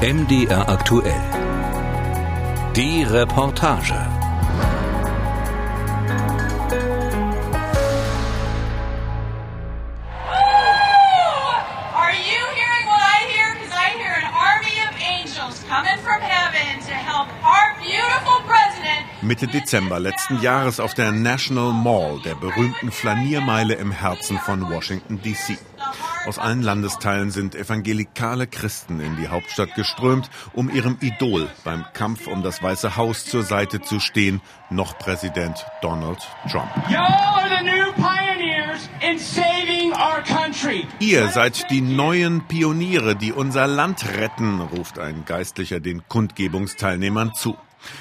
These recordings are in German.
MDR aktuell. Die Reportage. Mitte Dezember letzten Jahres auf der National Mall, der berühmten Flaniermeile im Herzen von Washington, D.C. Aus allen Landesteilen sind evangelikale Christen in die Hauptstadt geströmt, um ihrem Idol beim Kampf um das Weiße Haus zur Seite zu stehen, noch Präsident Donald Trump. Ihr seid die neuen Pioniere, die unser Land retten, ruft ein Geistlicher den Kundgebungsteilnehmern zu.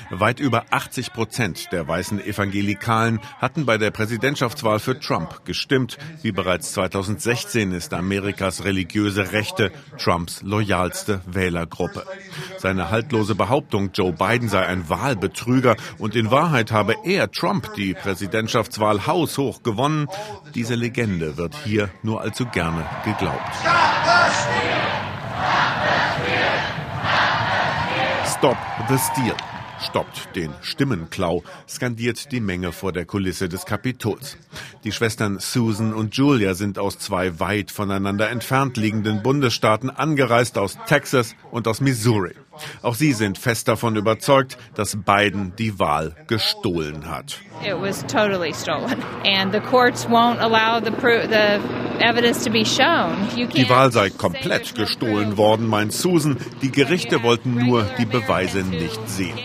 Weit über 80 Prozent der weißen Evangelikalen hatten bei der Präsidentschaftswahl für Trump gestimmt. Wie bereits 2016 ist Amerikas religiöse Rechte Trumps loyalste Wählergruppe. Seine haltlose Behauptung, Joe Biden sei ein Wahlbetrüger und in Wahrheit habe er Trump die Präsidentschaftswahl haushoch gewonnen, diese Legende wird hier nur allzu gerne geglaubt. Stop the Steal. Stoppt den Stimmenklau, skandiert die Menge vor der Kulisse des Kapitols. Die Schwestern Susan und Julia sind aus zwei weit voneinander entfernt liegenden Bundesstaaten angereist aus Texas und aus Missouri. Auch sie sind fest davon überzeugt, dass Biden die Wahl gestohlen hat. It was totally stolen, and the courts won't allow the, Die Wahl sei komplett gestohlen worden, meint Susan. Die Gerichte wollten nur die Beweise nicht sehen.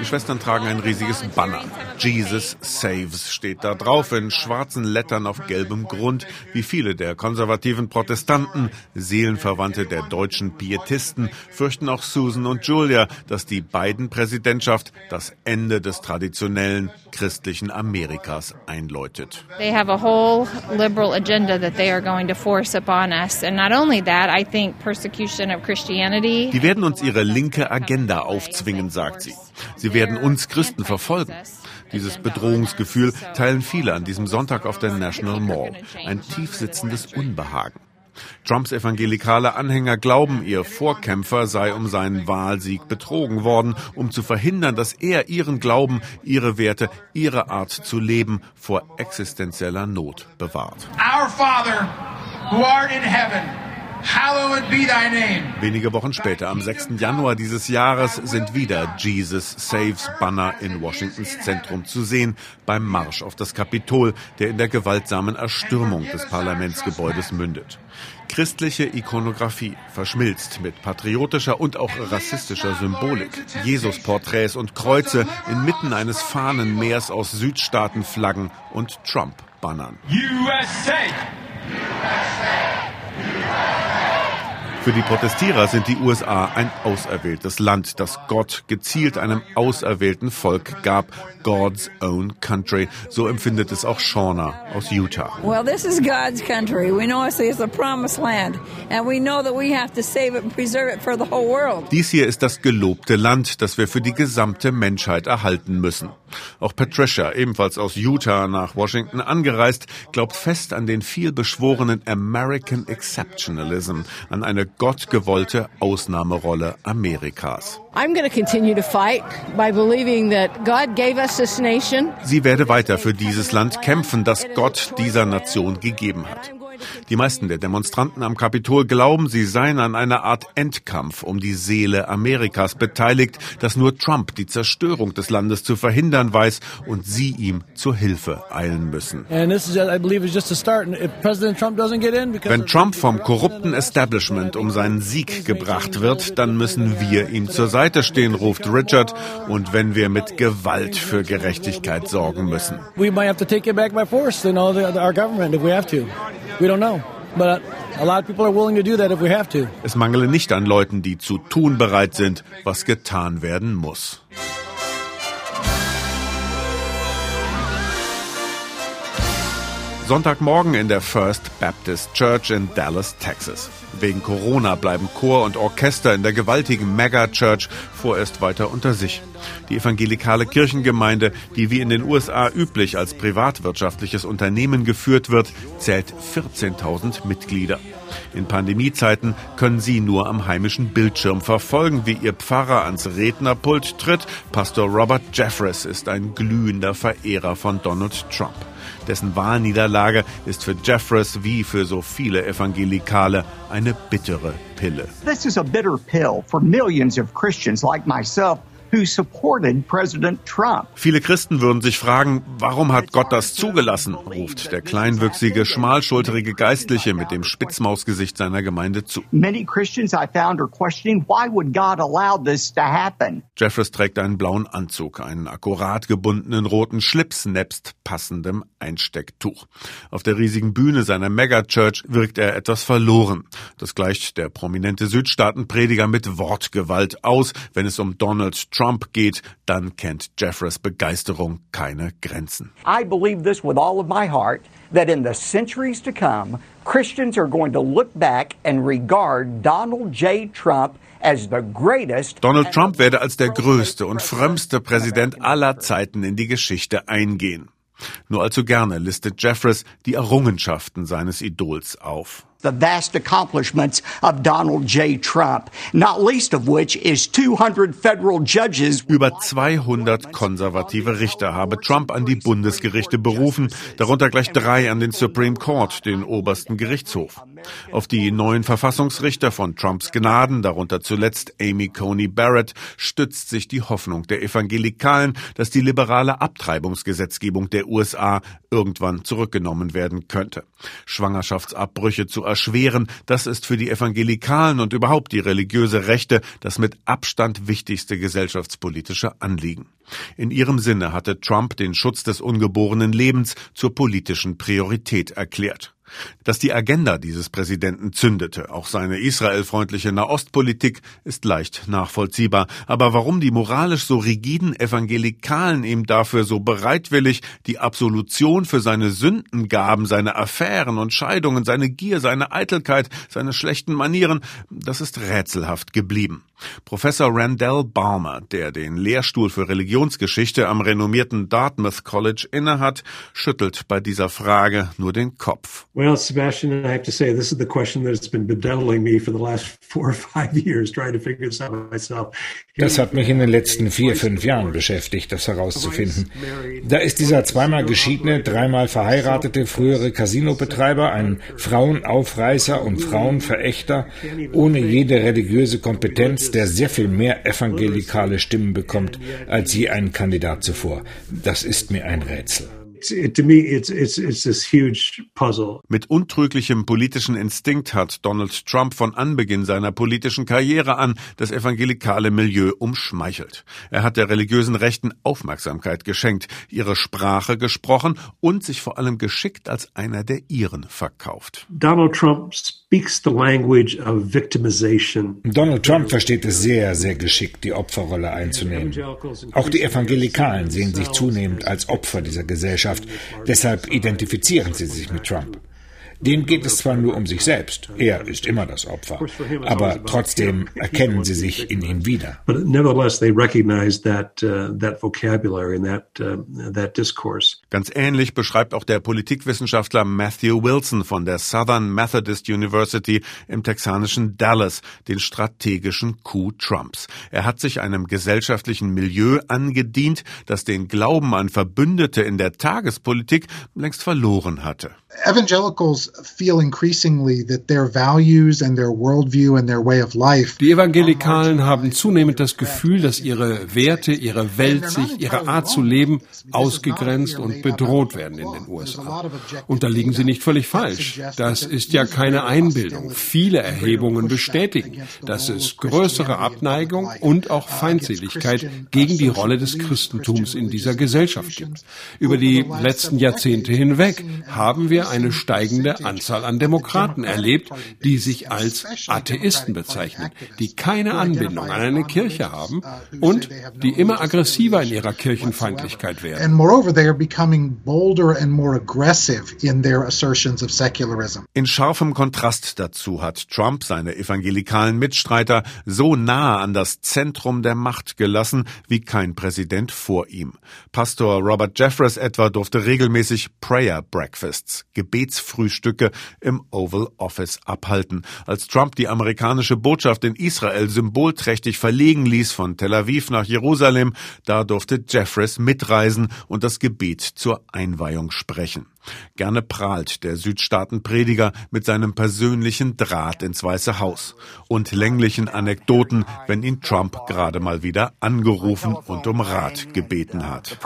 Die Schwestern tragen ein riesiges Banner. Jesus Saves steht da drauf in schwarzen Lettern auf gelbem Grund, wie viele der konservativen Protestanten, Seelenverwandte der deutschen Pietisten, fürchten auch Susan und Julia, dass die beiden Präsidentschaft das Ende des traditionellen christlichen Amerikas einläutet. They have a whole liberal agenda that they are going to force upon us. And not only that, I think persecution of Christianity. Die werden uns ihre linke Agenda aufzwingen, sagt sie. Sie werden uns Christen verfolgen. Dieses Bedrohungsgefühl teilen viele an diesem Sonntag auf der National Mall. Ein tiefsitzendes Unbehagen. Trumps evangelikale Anhänger glauben, ihr Vorkämpfer sei um seinen Wahlsieg betrogen worden, um zu verhindern, dass er ihren Glauben, ihre Werte, ihre Art zu leben vor existenzieller Not bewahrt. Our Father, who art in heaven, hallowed be thy name. Wenige Wochen später, am 6. Januar dieses Jahres, sind wieder Jesus Saves Banner in Washingtons Zentrum zu sehen beim Marsch auf das Kapitol, der in der gewaltsamen Erstürmung des Parlamentsgebäudes mündet. Christliche Ikonografie verschmilzt mit patriotischer und auch rassistischer Symbolik. Jesus-Porträts und Kreuze inmitten eines Fahnenmeers aus Südstaatenflaggen und Trump-Bannern. USA. Für die Protestierer sind die USA ein auserwähltes Land, das Gott gezielt einem auserwählten Volk gab. God's own country. So empfindet es auch Shauna aus Utah. Well, this is God's country. We know it's a promised land, and we know that we have to save it and preserve it for the whole world. Dies hier ist das gelobte Land, das wir für die gesamte Menschheit erhalten müssen. Auch Patricia, ebenfalls aus Utah nach Washington angereist, glaubt fest an den vielbeschworenen American Exceptionalism, an eine gottgewollte Ausnahmerolle Amerikas. Sie werde weiter für dieses Land kämpfen, das Gott dieser Nation gegeben hat. Die meisten der Demonstranten am Kapitol glauben, sie seien an einer Art Endkampf um die Seele Amerikas beteiligt, dass nur Trump die Zerstörung des Landes zu verhindern weiß und sie ihm zur Hilfe eilen müssen. And this is, I believe, is just a start. And if President Trump doesn't get in, because Wenn Trump vom korrupten Establishment um seinen Sieg gebracht wird, dann müssen wir ihm zur Seite stehen, ruft Richard, und wenn wir mit Gewalt für Gerechtigkeit sorgen müssen. we might have to take it back by force. You know, the, the, our government if we have to. We don't know, but a lot of people are willing to do that if we have to. Es mangele nicht an Leuten, die zu tun bereit sind, was getan werden muss. Sonntagmorgen in der First Baptist Church in Dallas, Texas. Wegen Corona bleiben Chor und Orchester in der gewaltigen Mega Church vorerst weiter unter sich. Die evangelikale Kirchengemeinde, die wie in den USA üblich als privatwirtschaftliches Unternehmen geführt wird, zählt 14.000 Mitglieder. In Pandemiezeiten können sie nur am heimischen Bildschirm verfolgen, wie ihr Pfarrer ans Rednerpult tritt. Pastor Robert Jeffress ist ein glühender Verehrer von Donald Trump. Dessen Wahlniederlage ist für Jeffress wie für so viele Evangelikale eine bittere Pille. This is a bitter pill for millions of Christians like myself who supported President Trump. Viele Christen würden sich fragen, warum hat Gott das zugelassen, ruft der kleinwüchsige, schmalschulterige Geistliche mit dem Spitzmausgesicht seiner Gemeinde zu. Many Christians I found are questioning why would God allow this to happen? Jeffress trägt einen blauen Anzug, einen akkurat gebundenen roten Schlips nebst passendem Einstecktuch. Auf der riesigen Bühne seiner Megachurch wirkt er etwas verloren. Das gleicht der prominente Südstaatenprediger mit Wortgewalt aus, wenn es um Donald Trump geht, dann kennt Jeffress Begeisterung keine Grenzen. I believe this with all of my heart that in the centuries to come, Christians are going to look back and regard Donald J. Trump as the greatest. Donald Trump werde als der größte und frömmste Präsident aller Zeiten in die Geschichte eingehen. Nur allzu gerne listet Jeffress die Errungenschaften seines Idols auf. The vast accomplishments of Donald J. Trump, not least of which is 200 federal judges. Über 200 konservative Richter habe Trump an die Bundesgerichte berufen, darunter gleich drei an den Supreme Court, den obersten Gerichtshof. Auf die neuen Verfassungsrichter von Trumps Gnaden, darunter zuletzt Amy Coney Barrett, stützt sich die Hoffnung der Evangelikalen, dass die liberale Abtreibungsgesetzgebung der USA irgendwann zurückgenommen werden könnte. Schwangerschaftsabbrüche zu erschweren, das ist für die Evangelikalen und überhaupt die religiöse Rechte das mit Abstand wichtigste gesellschaftspolitische Anliegen. In ihrem Sinne hatte Trump den Schutz des ungeborenen Lebens zur politischen Priorität erklärt. Dass die Agenda dieses Präsidenten zündete, auch seine israelfreundliche Nahostpolitik, ist leicht nachvollziehbar. Aber warum die moralisch so rigiden Evangelikalen ihm dafür so bereitwillig die Absolution für seine Sünden gaben, seine Affären und Scheidungen, seine Gier, seine Eitelkeit, seine schlechten Manieren, das ist rätselhaft geblieben. Professor Randall Balmer, der den Lehrstuhl für Religionsgeschichte am renommierten Dartmouth College innehat, schüttelt bei dieser Frage nur den Kopf. Well, Sebastian, I have to say, this is the question that's been bedeviling me for the last four or five years, trying to figure this out myself. Das hat mich in den letzten vier, fünf Jahren beschäftigt, das herauszufinden. Da ist dieser zweimal geschiedene, dreimal verheiratete frühere Casinobetreiber ein Frauenaufreißer und Frauenverächter ohne jede religiöse Kompetenz, der sehr viel mehr evangelikale Stimmen bekommt als je ein Kandidat zuvor. Das ist mir ein Rätsel. Mit untrüglichem politischen Instinkt hat Donald Trump von Anbeginn seiner politischen Karriere an das evangelikale Milieu umschmeichelt. Er hat der religiösen Rechten Aufmerksamkeit geschenkt, ihre Sprache gesprochen und sich vor allem geschickt als einer der ihren verkauft. Donald Trump Donald Trump versteht es sehr, sehr geschickt, die Opferrolle einzunehmen. Auch die Evangelikalen sehen sich zunehmend als Opfer dieser Gesellschaft. Deshalb identifizieren sie sich mit Trump. Dem geht es zwar nur um sich selbst, er ist immer das Opfer, aber trotzdem erkennen sie sich in ihm wieder. Uh, uh, Ganz ähnlich beschreibt auch der Politikwissenschaftler Matthew Wilson von der Southern Methodist University im texanischen Dallas den strategischen Coup Trumps. Er hat sich einem gesellschaftlichen Milieu angedient, das den Glauben an Verbündete in der Tagespolitik längst verloren hatte. Evangelicals feel increasingly that their values and their worldview and their way of life. Die Evangelikalen haben zunehmend das Gefühl, dass ihre Werte, ihre Weltsicht, ihre Art zu leben ausgegrenzt und bedroht werden in den USA. Und da liegen sie nicht völlig falsch. Das ist ja keine Einbildung. Viele Erhebungen bestätigen, dass es größere Abneigung und auch Feindseligkeit gegen die Rolle des Christentums in dieser Gesellschaft gibt. Über die letzten Jahrzehnte hinweg haben wir eine steigende Anzahl an Demokraten erlebt, die sich als Atheisten bezeichnen, die keine Anbindung an eine Kirche haben und die immer aggressiver in ihrer Kirchenfeindlichkeit werden. In scharfem Kontrast dazu hat Trump seine evangelikalen Mitstreiter so nahe an das Zentrum der Macht gelassen wie kein Präsident vor ihm. Pastor Robert Jeffress etwa durfte regelmäßig Prayer Breakfasts, Gebetsfrühstücke im Oval Office abhalten. Als Trump die amerikanische Botschaft in Israel symbolträchtig verlegen ließ von Tel Aviv nach Jerusalem, da durfte Jeffress mitreisen und das Gebet zur Einweihung sprechen. Gerne prahlt der Südstaatenprediger mit seinem persönlichen Draht ins Weiße Haus und länglichen Anekdoten, wenn ihn Trump gerade mal wieder angerufen und um Rat gebeten hat.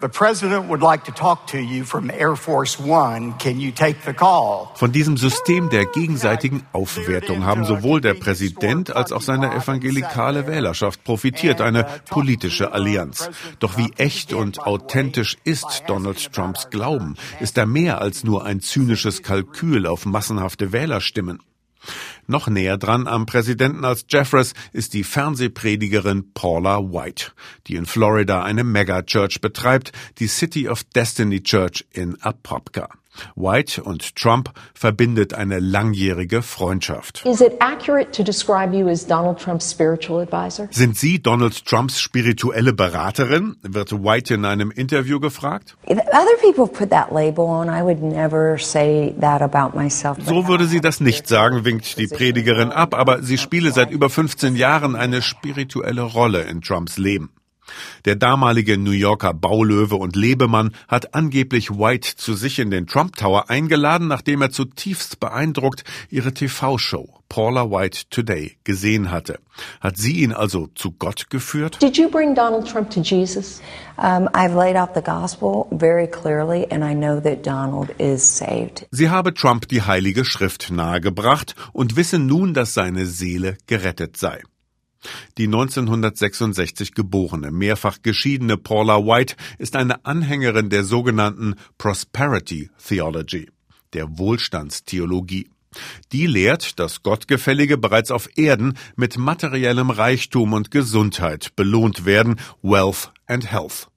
The president would like to talk to you from Air Force One. Can you take the call? Von diesem System der gegenseitigen Aufwertung haben sowohl der Präsident als auch seine evangelikale Wählerschaft profitiert, eine politische Allianz. Doch wie echt und authentisch ist Donald Trumps Glauben? Ist er mehr als nur ein zynisches Kalkül auf massenhafte Wählerstimmen? Noch näher dran am Präsidenten als Jeffress ist die Fernsehpredigerin Paula White, die in Florida eine Megachurch betreibt, die City of Destiny Church in Apopka. White und Trump verbindet eine langjährige Freundschaft. Is it accurate to describe you as Donald Trump's spiritual advisor? Sind Sie Donald Trumps spirituelle Beraterin? wird White in einem Interview gefragt. Other people put that label on. I would never say that about myself. So würde sie das nicht sagen, winkt die Predigerin ab, aber sie spiele seit über 15 Jahren eine spirituelle Rolle in Trumps Leben. Der damalige New Yorker Baulöwe und Lebemann hat angeblich White zu sich in den Trump Tower eingeladen, nachdem er zutiefst beeindruckt ihre TV-Show Paula White Today gesehen hatte. Hat sie ihn also zu Gott geführt? Did you bring Donald Trump to Jesus? Um, I've laid out the gospel very clearly and I know that Donald is saved. Sie habe Trump die heilige Schrift nahegebracht und wisse nun, dass seine Seele gerettet sei. Die 1966 geborene, mehrfach geschiedene Paula White ist eine Anhängerin der sogenannten Prosperity Theology, der Wohlstandstheologie. Die lehrt, dass Gottgefällige bereits auf Erden mit materiellem Reichtum und Gesundheit belohnt werden, Wealth and Health.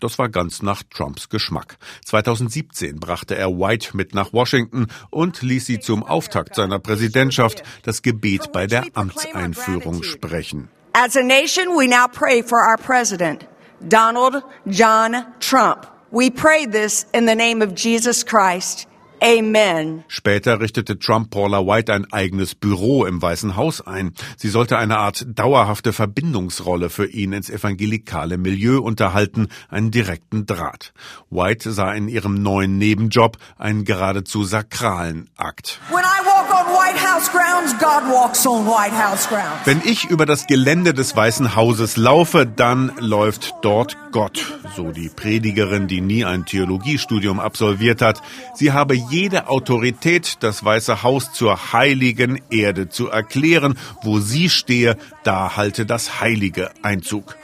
Das war ganz nach Trumps Geschmack. 2017 brachte er White mit nach Washington und ließ sie zum Auftakt seiner Präsidentschaft das Gebet bei der Amtseinführung sprechen. As a nation, we now pray for our president, Donald John Trump. We pray this in the name of Jesus Christ. Amen. Später richtete Trump Paula White ein eigenes Büro im Weißen Haus ein. Sie sollte eine Art dauerhafte Verbindungsrolle für ihn ins evangelikale Milieu unterhalten, einen direkten Draht. White sah in ihrem neuen Nebenjob einen geradezu sakralen Akt. Wenn ich über das Gelände des Weißen Hauses laufe, dann läuft dort Gott, so die Predigerin, die nie ein Theologiestudium absolviert hat. Sie habe jede Autorität, das Weiße Haus zur heiligen Erde zu erklären. Wo sie stehe, da halte das Heilige Einzug.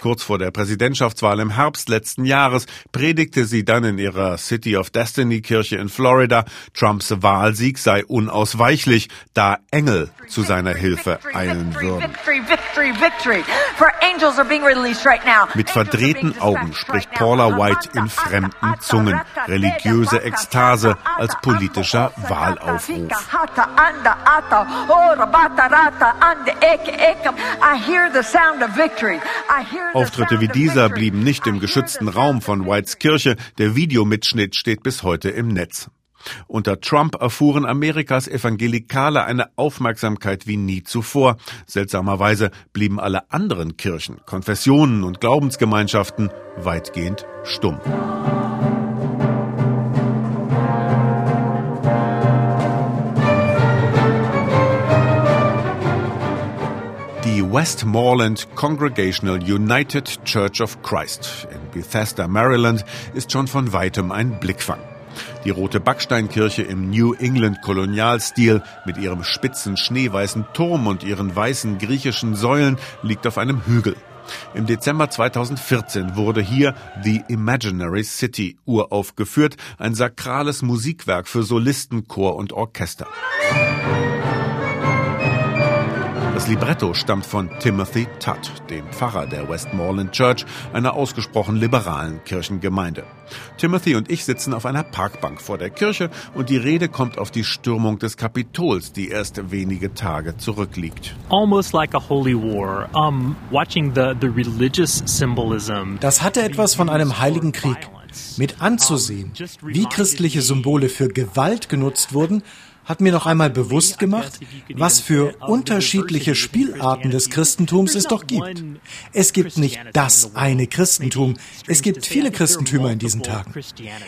Kurz vor der Präsidentschaftswahl im Herbst letzten Jahres predigte sie dann in ihrer City of Destiny Kirche in Florida, Trumps Wahlsieg sei unausweichlich, da Engel zu seiner Hilfe eilen würden. Mit verdrehten Augen spricht Paula White in fremden Zungen, religiöse Ekstase als politischer Wahlaufruf. Auftritte wie dieser blieben nicht im geschützten Raum von Whites Kirche. Der Videomitschnitt steht bis heute im Netz. Unter Trump erfuhren Amerikas Evangelikale eine Aufmerksamkeit wie nie zuvor. Seltsamerweise blieben alle anderen Kirchen, Konfessionen und Glaubensgemeinschaften weitgehend stumm. Die Westmoreland Congregational United Church of Christ in Bethesda, Maryland, ist schon von weitem ein Blickfang. Die rote Backsteinkirche im New England Kolonialstil mit ihrem spitzen schneeweißen Turm und ihren weißen griechischen Säulen liegt auf einem Hügel. Im Dezember 2014 wurde hier The Imaginary City uraufgeführt, ein sakrales Musikwerk für Solisten, Chor und Orchester. Das Libretto stammt von Timothy Tutt, dem Pfarrer der Westmoreland Church, einer ausgesprochen liberalen Kirchengemeinde. Timothy und ich sitzen auf einer Parkbank vor der Kirche und die Rede kommt auf die Stürmung des Kapitols, die erst wenige Tage zurückliegt. Almost like a holy war. Um, watching the, the religious symbolism. Das hatte etwas von einem heiligen Krieg. Mit anzusehen, wie christliche Symbole für Gewalt genutzt wurden, hat mir noch einmal bewusst gemacht, was für unterschiedliche Spielarten des Christentums es doch gibt. Es gibt nicht das eine Christentum, es gibt viele Christentümer in diesen Tagen.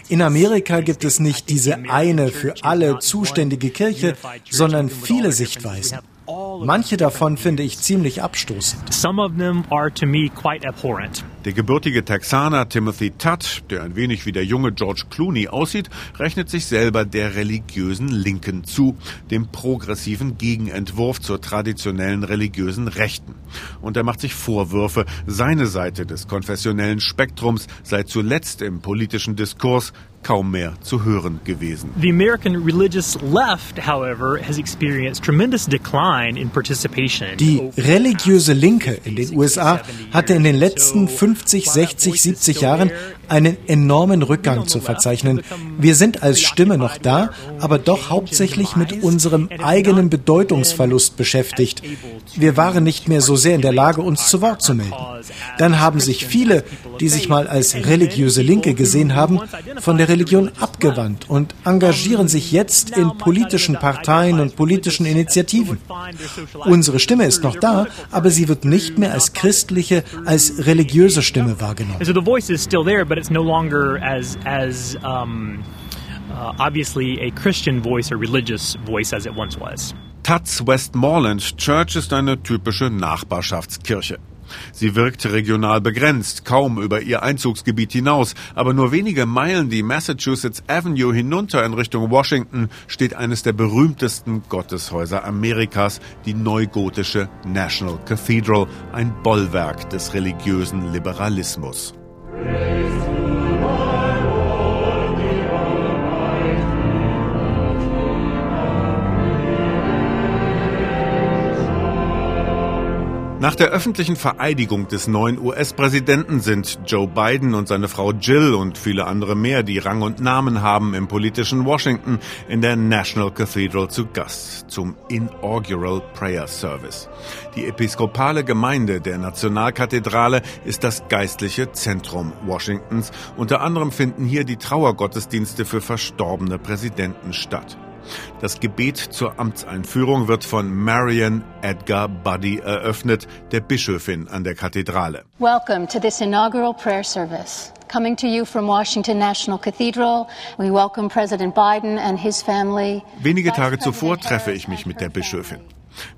In Amerika gibt es nicht diese eine für alle zuständige Kirche, sondern viele Sichtweisen. Manche davon finde ich ziemlich abstoßend. Some of them are to me quite abhorrent. Der gebürtige Texaner Timothy Tutt, der ein wenig wie der junge George Clooney aussieht, rechnet sich selber der religiösen Linken zu, dem progressiven Gegenentwurf zur traditionellen religiösen Rechten. Und er macht sich Vorwürfe, seine Seite des konfessionellen Spektrums sei zuletzt im politischen Diskurs kaum mehr zu hören gewesen. The American religious left, however, has experienced tremendous decline in participation. Die religiöse Linke in den USA hatte in den letzten 50, 60, 70 Jahren einen enormen Rückgang zu verzeichnen. Wir sind als Stimme noch da, aber doch hauptsächlich mit unserem eigenen Bedeutungsverlust beschäftigt. Wir waren nicht mehr so sehr in der Lage, uns zu Wort zu melden. Dann haben sich viele, die sich mal als religiöse Linke gesehen haben, von der Religion abgewandt und engagieren sich jetzt in politischen Parteien und politischen Initiativen. Unsere Stimme ist noch da, aber sie wird nicht mehr als christliche, als religiöse Stimme wahrgenommen. But it's no longer as as um, uh, obviously a Christian voice or religious voice as it once was. Tutts Westmoreland Church ist eine typische Nachbarschaftskirche. Sie wirkt regional begrenzt, kaum über ihr Einzugsgebiet hinaus, aber nur wenige Meilen die Massachusetts Avenue hinunter in Richtung Washington steht eines der berühmtesten Gotteshäuser Amerikas, die neugotische National Cathedral, ein Bollwerk des religiösen Liberalismus. Nach der öffentlichen Vereidigung des neuen US-Präsidenten sind Joe Biden und seine Frau Jill und viele andere mehr, die Rang und Namen haben im politischen Washington, in der National Cathedral zu Gast zum Inaugural Prayer Service. Die episkopale Gemeinde der Nationalkathedrale ist das geistliche Zentrum Washingtons. Unter anderem finden hier die Trauergottesdienste für verstorbene Präsidenten statt. Das Gebet zur Amtseinführung wird von Marian Edgar Buddy eröffnet, der Bischöfin an der Kathedrale. Welcome to this inaugural prayer service. Coming to you from Washington National Cathedral, we welcome President Biden and his family. Wenige Tage zuvor treffe ich mich mit der Bischöfin.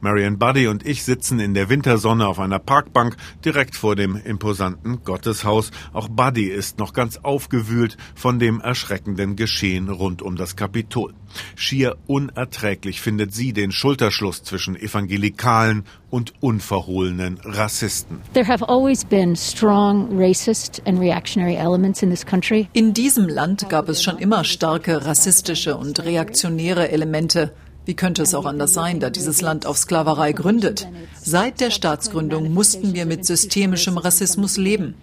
Marian Buddy und ich sitzen in der Wintersonne auf einer Parkbank direkt vor dem imposanten Gotteshaus. Auch Buddy ist noch ganz aufgewühlt von dem erschreckenden Geschehen rund um das Kapitol. Schier unerträglich findet sie den Schulterschluss zwischen Evangelikalen und unverhohlenen Rassisten. There have always been strong racist and reactionary elements in this country. In diesem Land gab es schon immer starke rassistische und reaktionäre Elemente. Wie könnte es auch anders sein, da dieses Land auf Sklaverei gründet? Seit der Staatsgründung mussten wir mit systemischem Rassismus leben.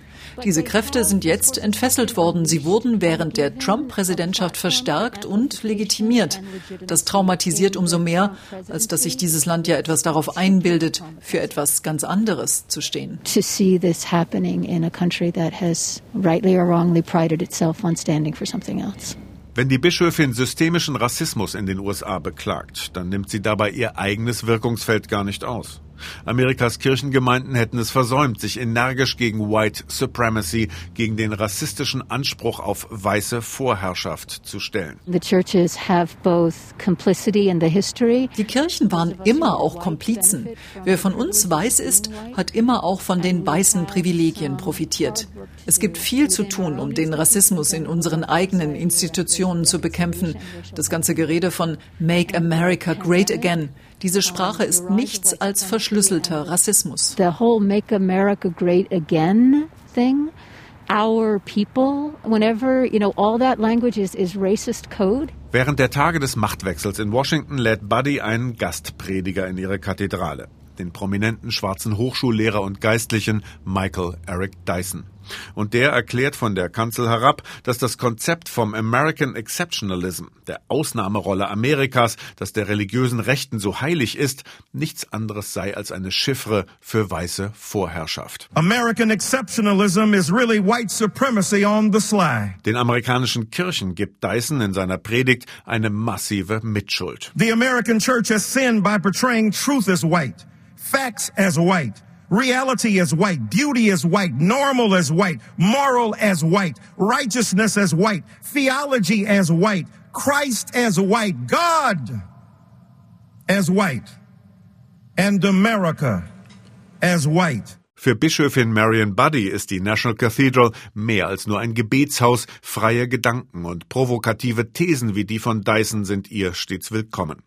Diese Kräfte sind jetzt entfesselt worden. Sie wurden während der Trump-Präsidentschaft verstärkt und legitimiert. Das traumatisiert umso mehr, als dass sich dieses Land ja etwas darauf einbildet, für etwas ganz anderes zu stehen. To see this happening in a country that has rightly or wrongly prided itself on standing for something else. Wenn die Bischöfin systemischen Rassismus in den USA beklagt, dann nimmt sie dabei ihr eigenes Wirkungsfeld gar nicht aus. Amerikas Kirchengemeinden hätten es versäumt, sich energisch gegen White Supremacy, gegen den rassistischen Anspruch auf weiße Vorherrschaft zu stellen. The churches have both complicity in the history. Die Kirchen waren immer auch Komplizen. Wer von uns weiß ist, hat immer auch von den weißen Privilegien profitiert. Es gibt viel zu tun, um den Rassismus in unseren eigenen Institutionen zu bekämpfen. Das ganze Gerede von Make America Great Again Diese Sprache ist nichts als verschlüsselter Rassismus. The whole Make America Great Again thing our people, whenever, you know, all that language is, is racist code. Während der Tage des Machtwechsels in Washington lädt Buddy einen Gastprediger in ihre Kathedrale, den prominenten schwarzen Hochschullehrer und Geistlichen Michael Eric Dyson. Und der erklärt von der Kanzel herab, dass das Konzept vom American Exceptionalism, der Ausnahmerolle Amerikas, das der religiösen Rechten so heilig ist, nichts anderes sei als eine Chiffre für weiße Vorherrschaft. American Exceptionalism is really white supremacy on the sly. Den amerikanischen Kirchen gibt Dyson in seiner Predigt eine massive Mitschuld. The American church has sinned by portraying truth as white, facts as white. Reality is white. Beauty is white. Normal as white. Moral as white. Righteousness as white. Theology as white. Christ as white. God as white. And America as white. Für Bischöfin Marion Buddy ist die National Cathedral mehr als nur ein Gebetshaus. Freie Gedanken und provokative Thesen wie die von Dyson sind ihr stets willkommen.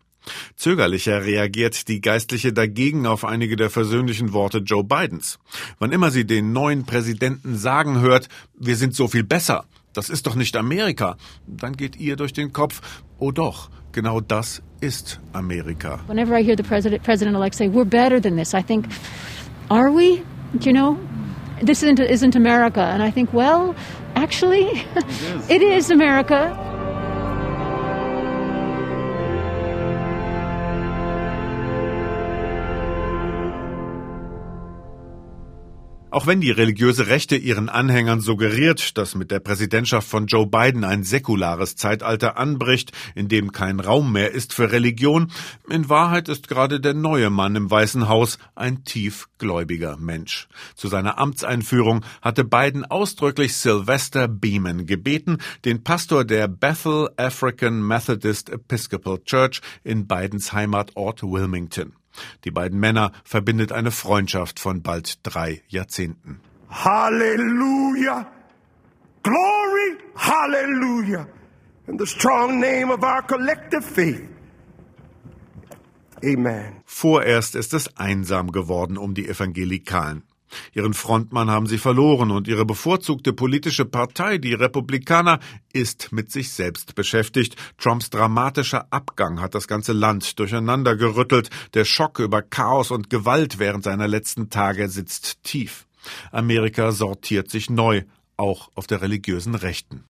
Zögerlicher reagiert die Geistliche dagegen auf einige der versöhnlichen Worte Joe Bidens. Wann immer sie den neuen Präsidenten sagen hört, wir sind so viel besser, das ist doch nicht Amerika, dann geht ihr durch den Kopf, oh doch, genau das ist Amerika. Whenever I hear the president, president-elect say, we're better than this, I think, are we? You know, this isn't, isn't America. And I think, well, actually, it is America. Auch wenn die religiöse Rechte ihren Anhängern suggeriert, dass mit der Präsidentschaft von Joe Biden ein säkulares Zeitalter anbricht, in dem kein Raum mehr ist für Religion, in Wahrheit ist gerade der neue Mann im Weißen Haus ein tiefgläubiger Mensch. Zu seiner Amtseinführung hatte Biden ausdrücklich Sylvester Beeman gebeten, den Pastor der Bethel African Methodist Episcopal Church in Bidens Heimatort Wilmington. Die beiden Männer verbindet eine Freundschaft von bald drei Jahrzehnten. Hallelujah! Glory! Hallelujah! In the strong name of our collective faith. Amen. Vorerst ist es einsam geworden um die Evangelikalen. Ihren Frontmann haben sie verloren und ihre bevorzugte politische Partei, die Republikaner, ist mit sich selbst beschäftigt. Trumps dramatischer Abgang hat das ganze Land durcheinandergerüttelt. Der Schock über Chaos und Gewalt während seiner letzten Tage sitzt tief. Amerika sortiert sich neu, auch auf der religiösen Rechten.